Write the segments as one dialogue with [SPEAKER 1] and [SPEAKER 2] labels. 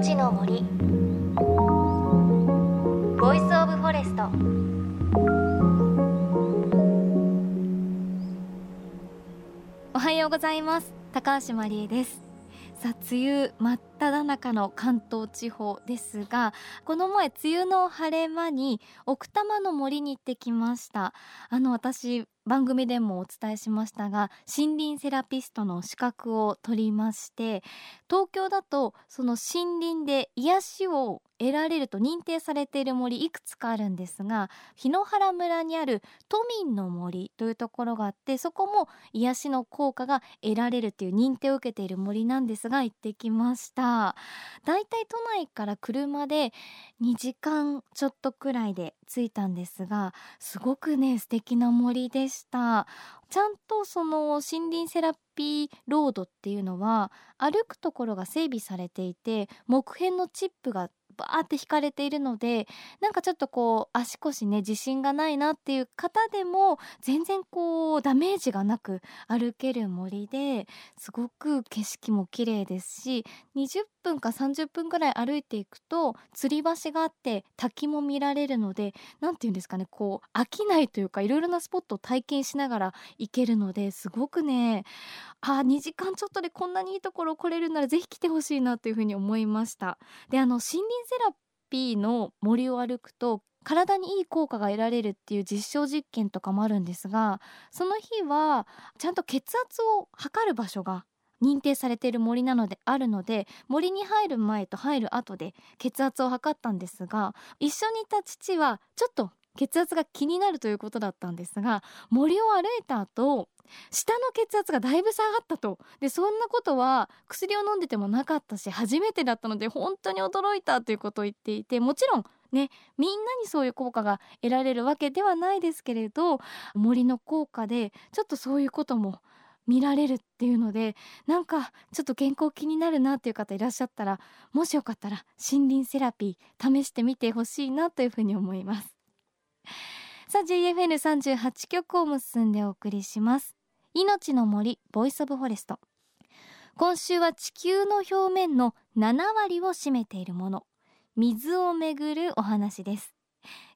[SPEAKER 1] 命の森。 Voice of Forest。おはようございます。高橋万里恵です。さあ梅雨真っ只中の関東地方ですがこの前梅雨の晴れ間に奥多摩の森に行ってきました。あの私番組でもお伝えしましたが森林セラピストの資格を取りまして東京だとその森林で癒しを得られると認定されている森いくつかあるんですが檜原村にある都民の森というところがあってそこも癒しの効果が得られるという認定を受けている森なんですが行ってきました。だいたい都内から車で2時間ちょっとくらいで着いたんですがすごくね素敵な森でしした。ちゃんとその森林セラピーロードっていうのは歩くところが整備されていて木片のチップがバーって引かれているのでなんかちょっとこう足腰ね自信がないなっていう方でも全然こうダメージがなく歩ける森ですごく景色も綺麗ですし20分か30分くらい歩いていくと吊り橋があって滝も見られるので何て言うんですかねこう飽きないというかいろいろなスポットを体験しながら行けるのですごくねあ2時間ちょっとでこんなにいいところ来れるならぜひ来てほしいなというふうに思いました。であの森林セラピーの森を歩くと体にいい効果が得られるっていう実証実験とかもあるんですがその日はちゃんと血圧を測る場所が認定されている森なのであるので森に入る前と入る後で血圧を測ったんですが一緒にいた父はちょっと血圧が気になるということだったんですが森を歩いた後下の血圧がだいぶ下がったと。でそんなことは薬を飲んでてもなかったし初めてだったので本当に驚いたということを言っていてもちろんねみんなにそういう効果が得られるわけではないですけれど森の効果でちょっとそういうことも見られるっていうのでなんかちょっと健康気になるなっていう方いらっしゃったらもしよかったら森林セラピー試してみてほしいなというふうに思います。さあ JFN38 曲を結んでお送りします。命の森 Voice of Forest。今週は地球の表面の7割を占めているもの。水をめぐるお話です。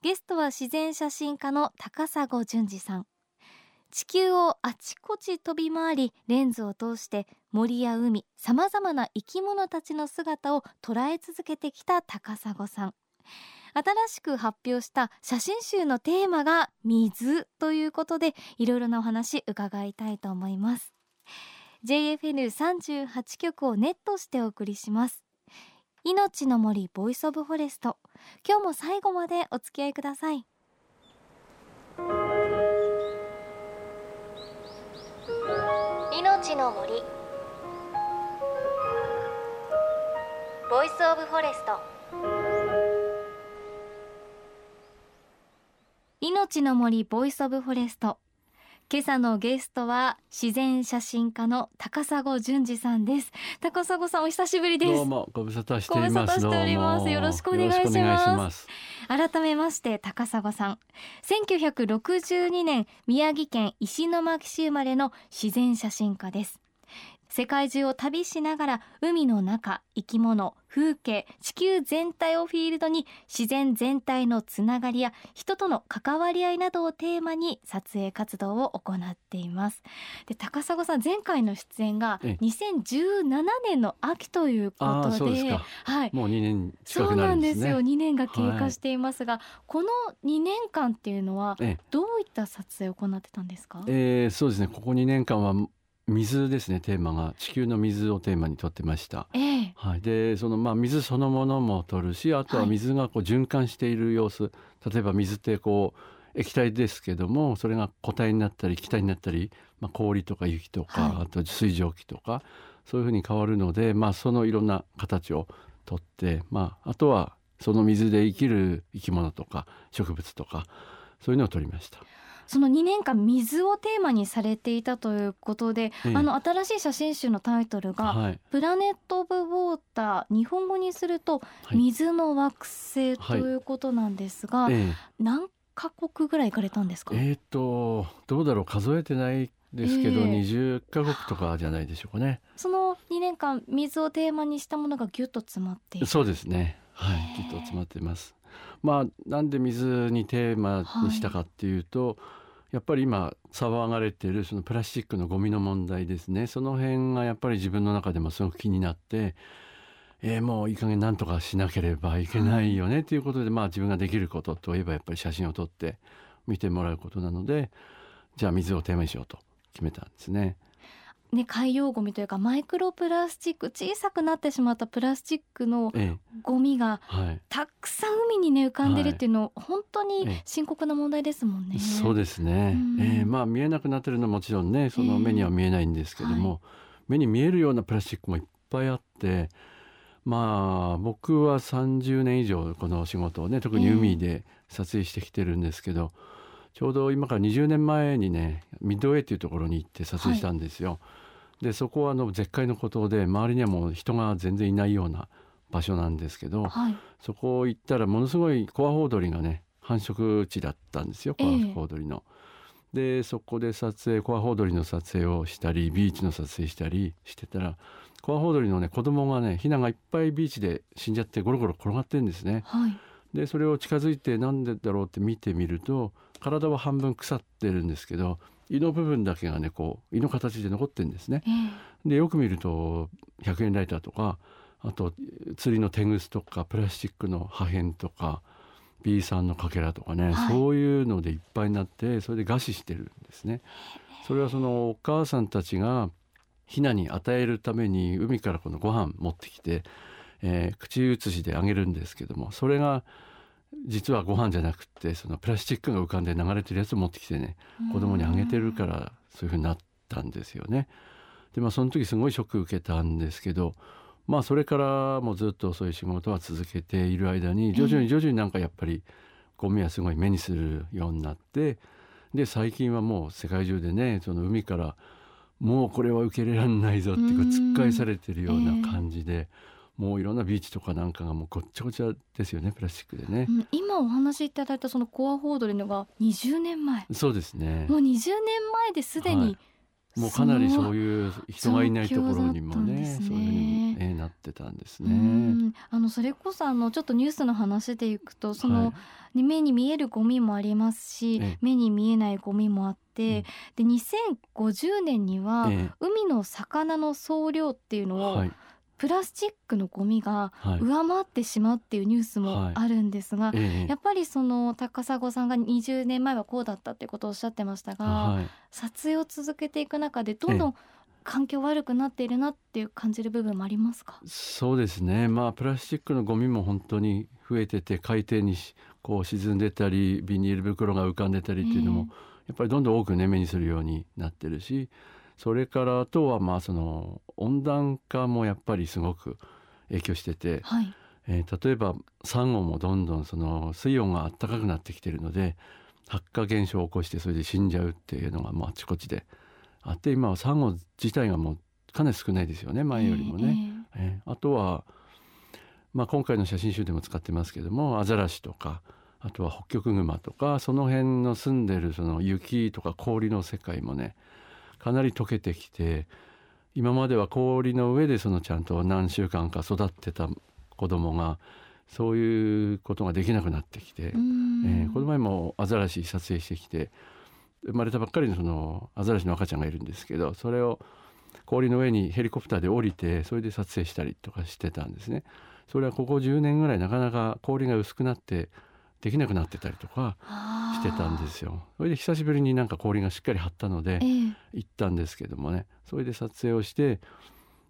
[SPEAKER 1] ゲストは自然写真家の高砂淳二さん。地球をあちこち飛び回りレンズを通して森や海さまざまな生き物たちの姿を捉え続けてきた高砂さん。新しく発表した写真集のテーマが水ということでいろいろなお話伺いたいと思います。JFN38 曲をネットしてお送りします。命の森 Voice of Forest。今日も最後までお付き合いください。命の森。Voice of Forest。命の森 Voice of Forest。今朝のゲストは自然写真家の高砂淳二さんです。高砂さんお久しぶりです。
[SPEAKER 2] どうもご無沙汰しております。
[SPEAKER 1] しております。よろしくお願いします改めまして高砂さん。1962年宮城県石巻市生まれの自然写真家です。世界中を旅しながら海の中生き物風景地球全体をフィールドに自然全体のつながりや人との関わり合いなどをテーマに撮影活動を行っています。で高砂さん前回の出演が2017年の秋ということで
[SPEAKER 2] はい。もう2年近
[SPEAKER 1] くなるんですね。そうなんですよ。2年が経過していますが、はい、この2年間っていうのはどういった撮影を行ってたんですか？
[SPEAKER 2] えー、そうですね。ここ2年間は水ですねテーマが。地球の水をテーマにとってました。
[SPEAKER 1] えー、
[SPEAKER 2] はい、でそのまあ水そのものも取るしあとは水がこう循環している様子、はい、例えば水ってこう液体ですけどもそれが固体になったり気体になったり、まあ、氷とか雪とか、はい、あと水蒸気とかそういうふうに変わるので、まあ、そのいろんな形をとって、まあ、あとはその水で生きる生き物とか植物とかそういうのを取りました。
[SPEAKER 1] その2年間水をテーマにされていたということで、ええ、あの新しい写真集のタイトルが、はい、プラネット・オブ・ウォーター日本語にすると水の惑星ということなんですが、はい。え、何カ国ぐらい行かれたんですか？
[SPEAKER 2] えっ、とどうだろう数えてないですけど、
[SPEAKER 1] ええ。
[SPEAKER 2] 20カ国とかじゃないでしょうかね。
[SPEAKER 1] その2年間水をテーマにしたものがギュッと詰まっている。
[SPEAKER 2] そうですね。はい。
[SPEAKER 1] へ、え
[SPEAKER 2] きっと詰まっています。まあなんで水にテーマにしたかっていうと、やっぱり今騒がれてるそのプラスチックのゴミの問題ですね。その辺がやっぱり自分の中でもすごく気になって。えーもういい加減なんとかしなければいけないよねということで、まあ自分ができることといえばやっぱり写真を撮って見てもらうことなのでじゃあ水をテーマにしようと決めたんですね。
[SPEAKER 1] ね、海洋ゴミというかマイクロプラスチック小さくなってしまったプラスチックの
[SPEAKER 2] え
[SPEAKER 1] ゴミが
[SPEAKER 2] えはい、
[SPEAKER 1] たくさん海にね浮かんでるっていうの、本当に
[SPEAKER 2] ええ。
[SPEAKER 1] 深刻な問題ですもんね。
[SPEAKER 2] そうですね、
[SPEAKER 1] うん。
[SPEAKER 2] えーまあ見えなくなってるのはもちろんねその
[SPEAKER 1] ええ
[SPEAKER 2] 目には見えないんですけども、
[SPEAKER 1] は
[SPEAKER 2] 目に見えるようなプラスチックもいっぱいあってまあ僕は30年以上この仕事をね特に海で撮影してきてるんですけど、ちょうど今から20年前にねミッドウェイっていうところに行って撮影したんですよ。でそこはあの絶海の孤島で周りにはもう人が全然いないような場所なんですけど、
[SPEAKER 1] はい、
[SPEAKER 2] そこ行ったらものすごいコアホウドリがね繁殖地だったんですよコア
[SPEAKER 1] ええ
[SPEAKER 2] ホウドリの。でそこで撮影コアホウドリの撮影をしたりビーチの撮影したりしてたらコアホウドリのね子供がねヒナがいっぱいビーチで死んじゃってゴロゴロ転がってるんですね。
[SPEAKER 1] はい、
[SPEAKER 2] でそれを近づいてなんでだろうって見てみると体は半分腐ってるんですけど胃の部分だけがねこう胃の形で残ってるんですね。
[SPEAKER 1] ええ
[SPEAKER 2] でよく見ると100円ライターとかあと釣りのテグスとかプラスチックの破片とか B さんのかけらとかね、
[SPEAKER 1] はい
[SPEAKER 2] そういうのでいっぱいになってそれで餓死してるんですね。それはそのお母さんたちがヒナに与えるために海からこのご飯持ってきて、えー口移しであげるんですけどもそれが実はご飯じゃなくってそのプラスチックが浮かんで流れてるやつを持ってきてね子供にあげてるからそういうふうになったんですよね。でまあその時すごいショック受けたんですけどまあそれからもずっとそういう仕事は続けている間に徐々に徐々になんかやっぱりゴミはすごい目にするようになってで最近はもう世界中でねその海からもうこれは受け入れられないぞっていう突っ返されてるような感じで、もういろんなビーチとかなんかがもうごっちゃごちゃですよねプラスチックでね。
[SPEAKER 1] う。ん今お話しいただいたそのコアホウドリのが20年前。
[SPEAKER 2] そうですね。
[SPEAKER 1] もう20年前ですでに、
[SPEAKER 2] はい。もうかなりそう
[SPEAKER 1] う
[SPEAKER 2] いう人がいないところにもね
[SPEAKER 1] ね。
[SPEAKER 2] そういうふうに、えーなってたんですね。
[SPEAKER 1] ん。あのそれこそあのちょっとニュースの話でいくとその、
[SPEAKER 2] はい。
[SPEAKER 1] ね目に見えるゴミもありますし、
[SPEAKER 2] ええ。
[SPEAKER 1] 目に見えないゴミもあって、で2050年には、
[SPEAKER 2] え
[SPEAKER 1] 海の魚の総量っていう
[SPEAKER 2] ー
[SPEAKER 1] のを、
[SPEAKER 2] はい
[SPEAKER 1] プラスチックのゴミが
[SPEAKER 2] はい。
[SPEAKER 1] 上回ってしまうっていうニュースも
[SPEAKER 2] はい。
[SPEAKER 1] あるんですが、
[SPEAKER 2] えー
[SPEAKER 1] やっぱりその高砂さんが20年前はこうだったっていうことをおっしゃってましたが、
[SPEAKER 2] はい。
[SPEAKER 1] 撮影を続けていく中でどんどん環境悪くなっているなっていう感じる部分もありますか、
[SPEAKER 2] そうですね。まあプラスチックのゴミも本当に増えてて海底にしこう沈んでたりビニール袋が浮かんでたりっていうのも、やっぱりどんどん多くね目にするようになってるしそれからあとはまあその温暖化もやっぱりすごく影響してて、
[SPEAKER 1] はい、
[SPEAKER 2] えー例えばサンゴもどんどんその水温が暖かくなってきてるので発火現象を起こしてそれで死んじゃうっていうのがもうあちこちであって今はサンゴ自体がもうかなり少ないですよね前よりもね。えーあとは、まあ、今回の写真集でも使ってますけどもアザラシとかあとはホッキョクグマとかその辺の住んでるその雪とか氷の世界もねかなり溶けてきて今までは氷の上でそのちゃんと何週間か育ってた子供がそういうことができなくなってきて、
[SPEAKER 1] えー
[SPEAKER 2] この前もアザラシ撮影してきて生まれたばっかりのそのアザラシの赤ちゃんがいるんですけどそれを氷の上にヘリコプターで降りてそれで撮影したりとかしてたんですね。それはここ10年ぐらいなかなか氷が薄くなってできなくなってたりとかしてたんですよ。それで久しぶりになんか氷がしっかり張ったので
[SPEAKER 1] えー
[SPEAKER 2] 行ったんですけどもねそれで撮影をして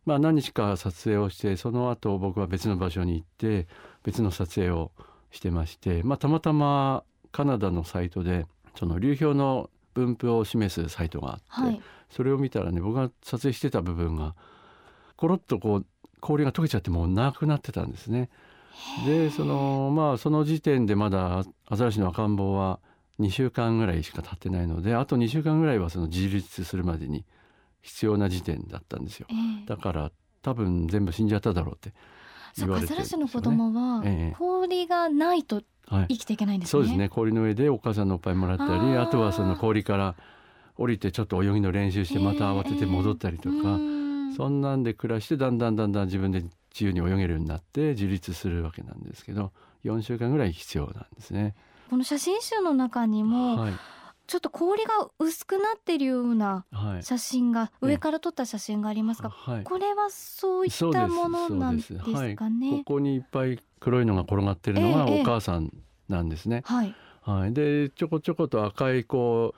[SPEAKER 2] まあ何日か撮影をしてその後僕は別の場所に行って別の撮影をしてまして、まあ、たまたまカナダのサイトでその流氷の分布を示すサイトがあって、
[SPEAKER 1] はい
[SPEAKER 2] それを見たらね僕が撮影してた部分がコロッとこう氷が溶けちゃってもうなくなってたんですね。でそのまあその時点でまだアザラシの赤ん坊は2週間ぐらいしか経ってないのであと2週間ぐらいはその自立するまでに必要な時点だったんですよ。
[SPEAKER 1] えー
[SPEAKER 2] だから多分全部死んじゃっただろうって言われてね。
[SPEAKER 1] ザラシの子供は
[SPEAKER 2] ええ。
[SPEAKER 1] 氷がないと
[SPEAKER 2] はい。
[SPEAKER 1] 生きていけないんですね。
[SPEAKER 2] そうですね。氷の上でお母さんのおっぱいもらったり
[SPEAKER 1] あ
[SPEAKER 2] とはその氷から降りてちょっと泳ぎの練習してまた慌てて戻ったりとか、
[SPEAKER 1] えー
[SPEAKER 2] そんなんで暮らしてだんだんだんだん自分で自由に泳げるようになって自立するわけなんですけど4週間ぐらい必要なんですね。
[SPEAKER 1] この写真集の中にも、
[SPEAKER 2] はい。
[SPEAKER 1] ちょっと氷が薄くなっているような
[SPEAKER 2] はい。
[SPEAKER 1] 写真が、
[SPEAKER 2] ええ。
[SPEAKER 1] 上から撮った写真がありますが、
[SPEAKER 2] はい。
[SPEAKER 1] これはそういったものなんですか
[SPEAKER 2] はい、
[SPEAKER 1] ね
[SPEAKER 2] こ。こにいっぱい黒いのが転がってるのが
[SPEAKER 1] ええ
[SPEAKER 2] お母さんなんですね。
[SPEAKER 1] はい、
[SPEAKER 2] はい、でちょこちょこと赤いこ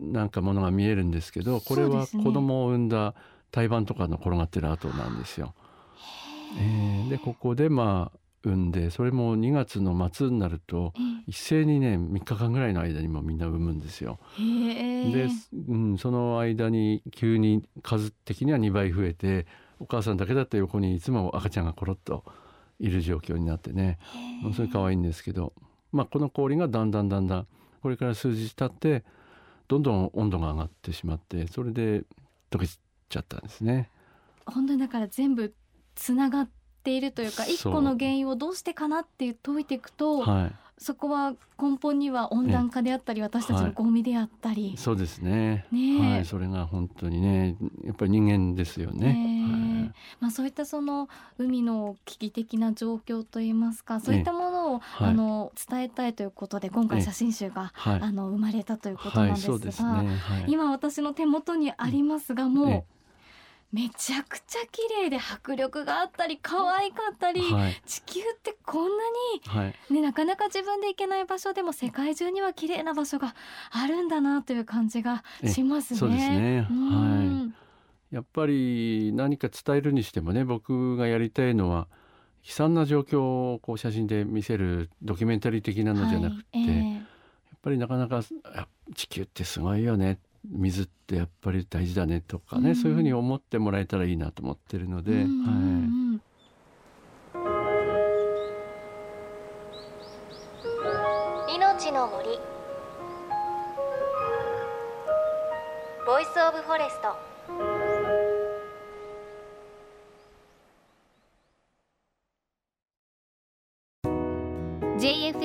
[SPEAKER 2] うなんかものが見えるんですけどこれは子供を産んだ胎盤とかの転がってる跡なんですよ。えーでここでまあ産んでそれも2月の末になると一斉にね3日間ぐらいの間にもみんな産むんですよ。で、うん、その間に急に数的には2倍増えてお母さんだけだった横にいつも赤ちゃんがコロッといる状況になってねものすごい可愛いんですけど、まあ、この氷がだんだんだんだんこれから数日経ってどんどん温度が上がってしまってそれで溶けちゃったんですね。
[SPEAKER 1] 本当にだから全部つながっているというか一個の原因をどうしてかなって解いていくと、
[SPEAKER 2] は
[SPEAKER 1] そこは根本には温暖化であったり、私たちのゴミであったり。
[SPEAKER 2] い、、そうですね。
[SPEAKER 1] ねえ。
[SPEAKER 2] はい、それが本当にね、やっぱり人間ですよね。
[SPEAKER 1] ねえ。まあ、そういったその海の危機的な状況といいますかそういったものを、
[SPEAKER 2] はい。
[SPEAKER 1] あの伝えたいということで今回写真集が、
[SPEAKER 2] はい、はい、
[SPEAKER 1] あの生まれたということなん
[SPEAKER 2] はい、
[SPEAKER 1] ですが、今私の手元にありますがもう、
[SPEAKER 2] え
[SPEAKER 1] めちゃくちゃ綺麗で迫力があったり可愛かったり、
[SPEAKER 2] はい、
[SPEAKER 1] 地球ってこんな
[SPEAKER 2] はい、
[SPEAKER 1] に、ね、なかなか自分で行けない場所でも世界中には綺麗な場所があるんだなという感じがしますね。
[SPEAKER 2] そうですね。
[SPEAKER 1] うん。
[SPEAKER 2] やっぱり何か伝えるにしてもね、僕がやりたいのは。悲惨な状況をこう写真で見せるドキュメンタリー的なのじゃなくて、
[SPEAKER 1] はい。ええ。
[SPEAKER 2] やっぱりなかなかあ地球ってすごいよね水ってやっぱり大事だねとかね、
[SPEAKER 1] うん。
[SPEAKER 2] そういうふうに思ってもらえたらいいなと思ってるので、
[SPEAKER 1] うんうん
[SPEAKER 2] は
[SPEAKER 1] うん。
[SPEAKER 3] 命の森。ボイスオブフォレスト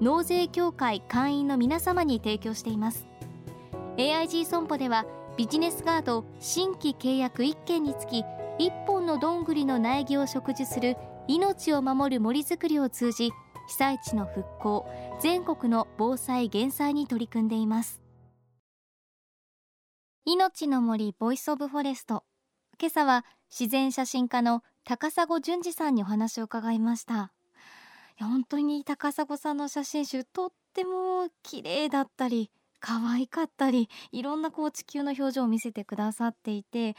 [SPEAKER 1] 納税協会会員の皆様に提供しています。AIG 損保ではビジネスガード新規契約1件につき1本のどんぐりの苗木を植樹する命を守る森づくりを通じ被災地の復興全国の防災減災に取り組んでいます。命の森 Voice of Forest。今朝は自然写真家の高砂淳二さんにお話を伺いました。や本当に高砂さんの写真集とっても綺麗だったり可愛かったりいろんなこう地球の表情を見せてくださっていて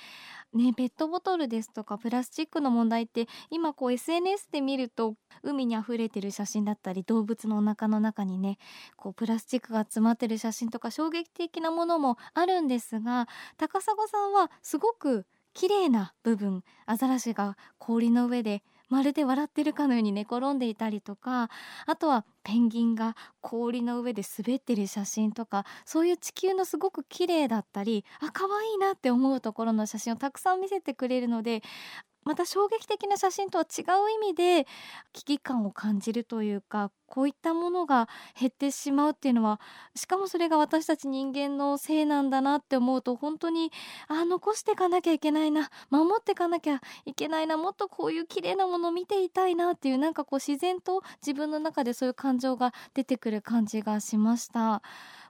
[SPEAKER 1] ねペットボトルですとかプラスチックの問題って今こう SNS で見ると海に溢れてる写真だったり動物のお腹の中にねこうプラスチックが詰まってる写真とか衝撃的なものもあるんですが高砂さんはすごく綺麗な部分アザラシが氷の上でまるで笑ってるかのように寝転んでいたりとかあとはペンギンが氷の上で滑ってる写真とかそういう地球のすごく綺麗だったりあ可愛いなって思うところの写真をたくさん見せてくれるのでまた衝撃的な写真とは違う意味で危機感を感じるというかこういったものが減ってしまうっていうのはしかもそれが私たち人間のせいなんだなって思うと本当にあ残していかなきゃいけないな守っていかなきゃいけないなもっとこういう綺麗なものを見ていたいなっていうなんかこう自然と自分の中でそういう感情が出てくる感じがしました。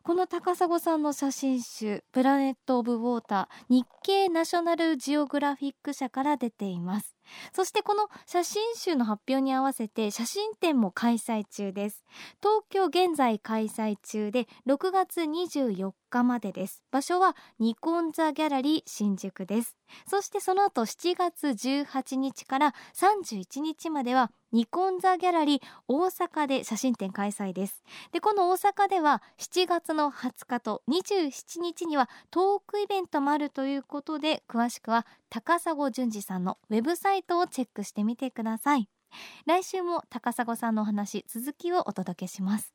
[SPEAKER 1] この高砂さんの写真集「プラネット・オブ・ウォーター」日経ナショナルジオグラフィック社から出ています。そしてこの写真集の発表に合わせて写真展も開催中です。東京現在開催中で6月24日までです。場所はニコンザギャラリー新宿です。そしてその後7月18日から31日まではニコンザギャラリー大阪で写真展開催です。でこの大阪では7月の20日と27日にはトークイベントもあるということで詳しくは高砂淳二さんのウェブサイトイトをチェックしてみてください。来週も高砂さんのお話続きをお届けします。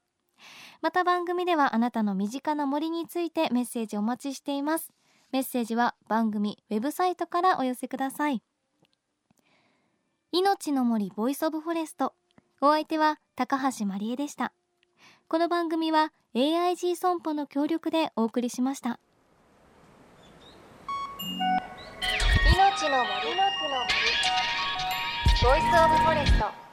[SPEAKER 1] また番組ではあなたの身近な森についてメッセージお待ちしています。メッセージは番組ウェブサイトからお寄せください。いのちの森 Voice of Forest。お相手は高橋真理恵でした。この番組は AIG 損保の協力でお送りしました。
[SPEAKER 3] 命の森の森ボイスオブフォレスト。